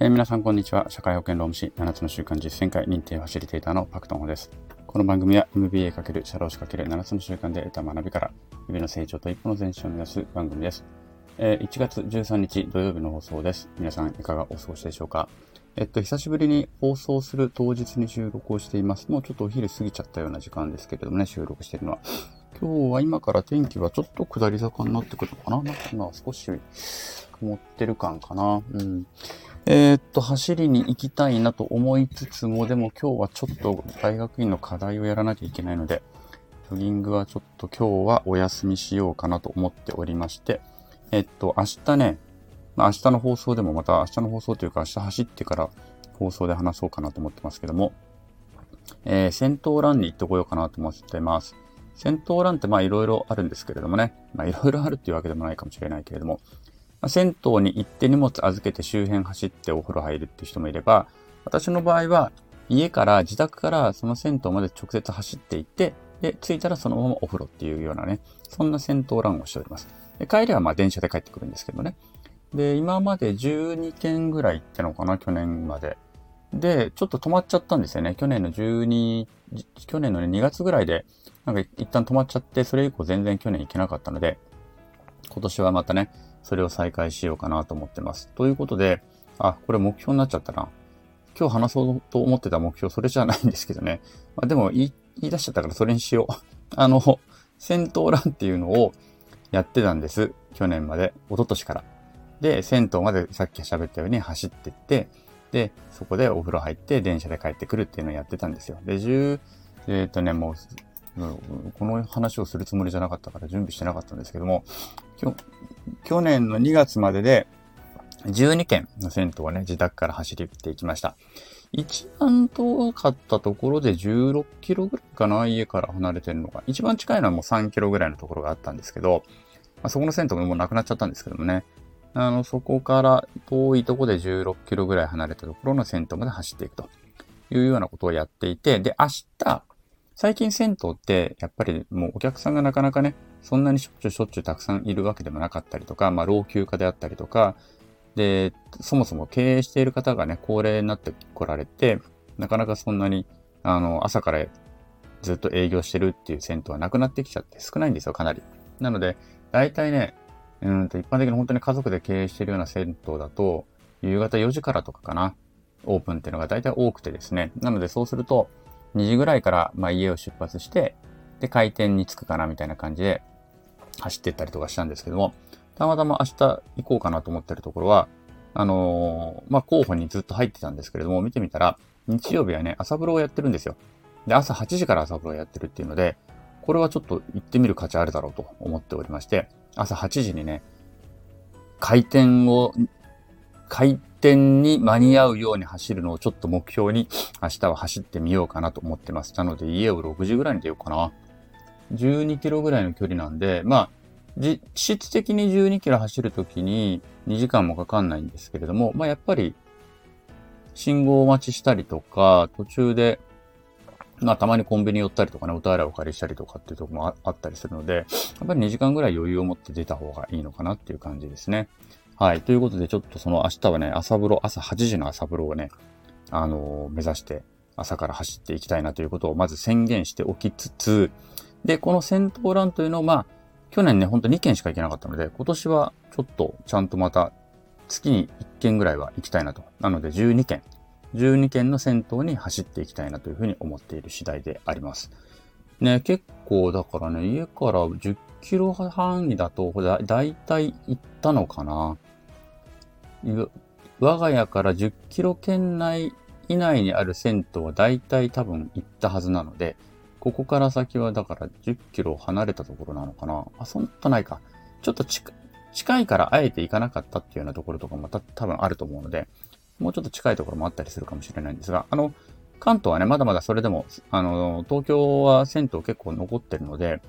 えー皆さんこんにちは。社会保険労務士7つの習慣実践会認定ファシリテーターのパクトンホです。この番組は MBA× 社労士 ×7 つの習慣で得た学びから日々の成長と一歩の前進を目指す番組です。えー1月13日土曜日の放送です。皆さんいかがお過ごしでしょうか？えっと、久しぶりに放送する当日に収録をしています。もうちょっとお昼過ぎちゃったような時間ですけれどもね、収録してるのは。今日は今から天気はちょっと下り坂になってくるのかな？なんか今は少し曇ってる感かな？うん。えーっと、走りに行きたいなと思いつつも、でも今日はちょっと大学院の課題をやらなきゃいけないので、ジョギングはちょっと今日はお休みしようかなと思っておりまして、えっと、明日ね、まあ明日の放送でもまた明日の放送というか明日走ってから放送で話そうかなと思ってますけども、えー、戦闘ランに行ってこようかなと思ってます。戦闘ランってまあいろいろあるんですけれどもね、まあいろいろあるっていうわけでもないかもしれないけれども、まあ銭湯に行って荷物預けて周辺走ってお風呂入るって人もいれば、私の場合は家から自宅からその銭湯まで直接走って行って、で、着いたらそのままお風呂っていうようなね、そんな戦闘ランをしております。で帰りはまあ電車で帰ってくるんですけどね。で、今まで12件ぐらい行ってのかな、去年まで。で、ちょっと止まっちゃったんですよね。去年の12、去年のね、2月ぐらいで、なんか一旦止まっちゃって、それ以降全然去年行けなかったので、今年はまたね、それを再開しようかなと思ってます。ということで、あ、これ目標になっちゃったな。今日話そうと思ってた目標、それじゃないんですけどね。まあ、でも言い、言い出しちゃったからそれにしよう。あの、戦闘ランっていうのをやってたんです。去年まで。一昨年から。で、銭湯までさっき喋ったように走ってって、で、そこでお風呂入って電車で帰ってくるっていうのをやってたんですよ。で、10、えっ、とね、もう、この話をするつもりじゃなかったから準備してなかったんですけども、去年の2月までで12件の銭湯をね、自宅から走りっていきました。一番遠かったところで16キロぐらいかな、家から離れてるのが。一番近いのはもう3キロぐらいのところがあったんですけど、まあ、そこの銭湯ももうなくなっちゃったんですけどもね。あの、そこから遠いとこで16キロぐらい離れたところの銭湯まで走っていくというようなことをやっていて、で、明日、最近銭湯って、やっぱりもうお客さんがなかなかね、そんなにしょっちゅうしょっちゅうたくさんいるわけでもなかったりとか、まあ老朽化であったりとか、で、そもそも経営している方がね、高齢になってこられて、なかなかそんなに、あの、朝からずっと営業してるっていう銭湯はなくなってきちゃって少ないんですよ、かなり。なので、大体ね、うんと一般的に本当に家族で経営してるような銭湯だと、夕方4時からとかかな、オープンっていうのが大体多くてですね。なのでそうすると、2時ぐらいから、まあ、家を出発して、で、開店に着くかなみたいな感じで走ってったりとかしたんですけども、たまたま明日行こうかなと思ってるところは、あのーまあ、候補にずっと入ってたんですけれども、見てみたら、日曜日はね、朝風呂をやってるんですよ。で、朝8時から朝風呂をやってるっていうので、これはちょっと行ってみる価値あるだろうと思っておりまして、朝8時にね、開店を、開店に間に合うように走るのをちょっと目標に明日は走ってみようかなと思ってます。なので家を6時ぐらいに出ようかな。12キロぐらいの距離なんで、まあ、実質的に12キロ走るときに2時間もかかんないんですけれども、まあやっぱり信号待ちしたりとか、途中で、まあたまにコンビニ寄ったりとかね、お手洗いお借りしたりとかっていうとこもあったりするので、やっぱり2時間ぐらい余裕を持って出た方がいいのかなっていう感じですね。はい。ということで、ちょっとその明日はね、朝風呂、朝8時の朝風呂をね、あのー目指して朝から走っていきたいなということをまず宣言しておきつつ、で、この戦闘ランというのを、まあ、去年ね、ほんと2件しか行けなかったので、今年はちょっとちゃんとまた月に1件ぐらいは行きたいなと。なので12件。12件の戦闘に走っていきたいなというふうに思っている次第であります。ね、結構だからね、家から10キロ範囲だと、だだいたい行ったのかな我が家から10キロ圏内以内にある銭湯はだいたい多分行ったはずなので、ここから先はだから10キロ離れたところなのかなあ、そんなないか。ちょっと近いからあえて行かなかったっていうようなところとかもた多分あると思うので、もうちょっと近いところもあったりするかもしれないんですが、あの、関東はね、まだまだそれでも、あの、東京は銭湯結構残ってるので、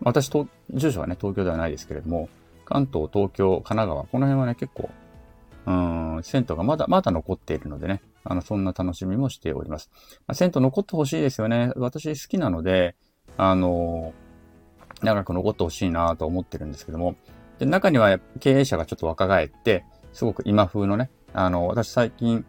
私、住所はね、東京ではないですけれども、関東、東京、神奈川、この辺はね、結構、うん、銭湯がまだ、まだ残っているのでね、あの、そんな楽しみもしております。まあ、銭湯残ってほしいですよね。私好きなので、あの、長く残ってほしいなと思ってるんですけども、で中には経営者がちょっと若返って、すごく今風のね、あの、私最近、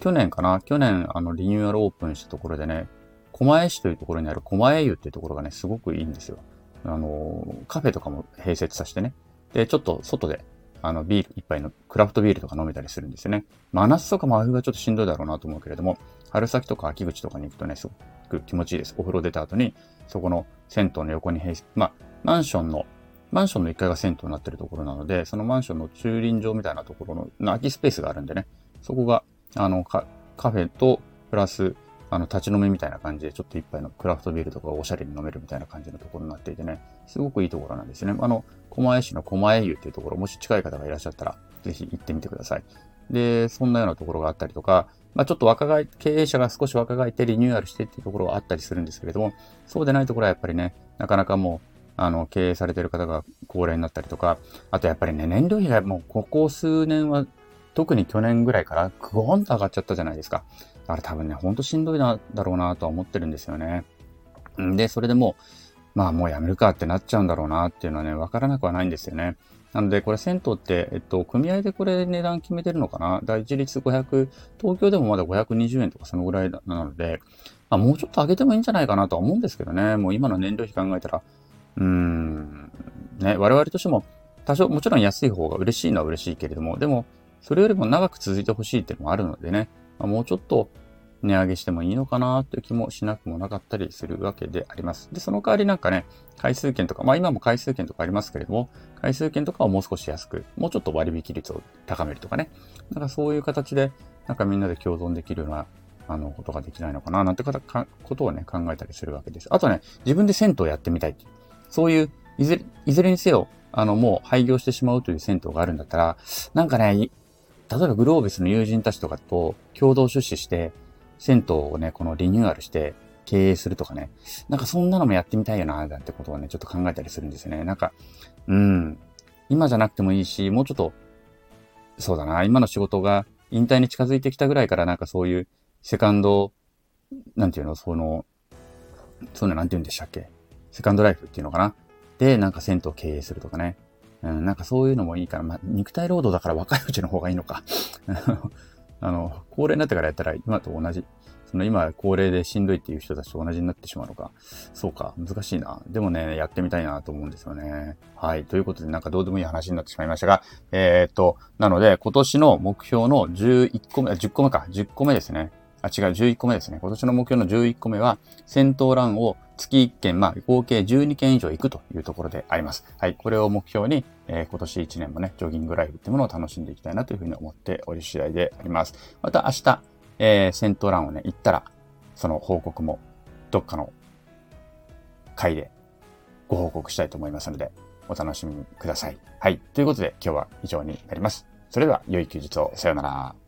去年かな？去年、あの、リニューアルオープンしたところでね、狛江市というところにある狛江湯っていうところがね、すごくいいんですよ。あの、カフェとかも併設させてね。で、ちょっと外で、あの、ビール一杯のクラフトビールとか飲めたりするんですよね。真夏とか真冬はちょっとしんどいだろうなと思うけれども、春先とか秋口とかに行くとね、すごく気持ちいいです。お風呂出た後に、そこの銭湯の横に、まあ、マンションの、マンションの1階が銭湯になってるところなので、そのマンションの駐輪場みたいなところの空きスペースがあるんでね、そこが、あの、カフェと、プラス、あの、立ち飲みみたいな感じで、ちょっと一杯のクラフトビールとかおしゃれに飲めるみたいな感じのところになっていてね、すごくいいところなんですよね。あの、狛江市の狛江湯っていうところ、もし近い方がいらっしゃったら、ぜひ行ってみてください。で、そんなようなところがあったりとか、まあ、ちょっと若返、経営者が少し若返ってリニューアルしてっていうところはあったりするんですけれども、そうでないところはやっぱりね、なかなかもう、あの、経営されてる方が高齢になったりとか、あとやっぱりね、燃料費がもうここ数年は、特に去年ぐらいからグーンと上がっちゃったじゃないですか。だから多分ね、ほんとしんどいな、だろうなとは思ってるんですよね。んで、それでも、まあもうやめるかってなっちゃうんだろうなっていうのはね、わからなくはないんですよね。なので、これ銭湯って、えっと、組合でこれ値段決めてるのかな？第一律500、東京でもまだ520円とかそのぐらいなので、まあ、もうちょっと上げてもいいんじゃないかなとは思うんですけどね。もう今の燃料費考えたら、うーん、ね、我々としても、多少、もちろん安い方が嬉しいのは嬉しいけれども、でも、それよりも長く続いてほしいっていうのもあるのでね、まあ、もうちょっと値上げしてもいいのかなという気もしなくもなかったりするわけであります。で、その代わりなんかね、回数券とか、まあ今も回数券とかありますけれども、回数券とかをもう少し安く、もうちょっと割引率を高めるとかね。なんかそういう形で、なんかみんなで共存できるような、あの、ことができないのかな、なんてことをね、考えたりするわけです。あとね、自分で銭湯やってみたいそういう、いずれ、いずれにせよ、あの、もう廃業してしまうという銭湯があるんだったら、なんかね、例えばグロービスの友人たちとかと共同出資して、銭湯をね、このリニューアルして経営するとかね、なんかそんなのもやってみたいよな、なんてことをね、ちょっと考えたりするんですよね。なんか、うん、今じゃなくてもいいし、もうちょっと、そうだな、今の仕事が引退に近づいてきたぐらいからなんかそういうセカンド、なんていうの、その、そういうのなんて言うんでしたっけ？セカンドライフっていうのかな？で、なんか銭湯を経営するとかね。うん、なんかそういうのもいいから、まあ、肉体労働だから若いうちの方がいいのか。あの、高齢になってからやったら今と同じ。その今高齢でしんどいっていう人たちと同じになってしまうのか。そうか、難しいな。でもね、やってみたいなと思うんですよね。はい。ということで、なんかどうでもいい話になってしまいましたが、えー、っと、なので、今年の目標の11個目、10個目か、10個目ですね。あ、違う、11個目ですね。今年の目標の11個目は、戦闘ランを月1件、まあ、合計12件以上行くというところであります。はい。これを目標に、えー、今年1年もね、ジョギングライフってものを楽しんでいきたいなというふうに思っており次第であります。また明日、えー、戦闘欄をね、行ったら、その報告も、どっかの回でご報告したいと思いますので、お楽しみください。はい。ということで、今日は以上になります。それでは、良い休日を。さようなら。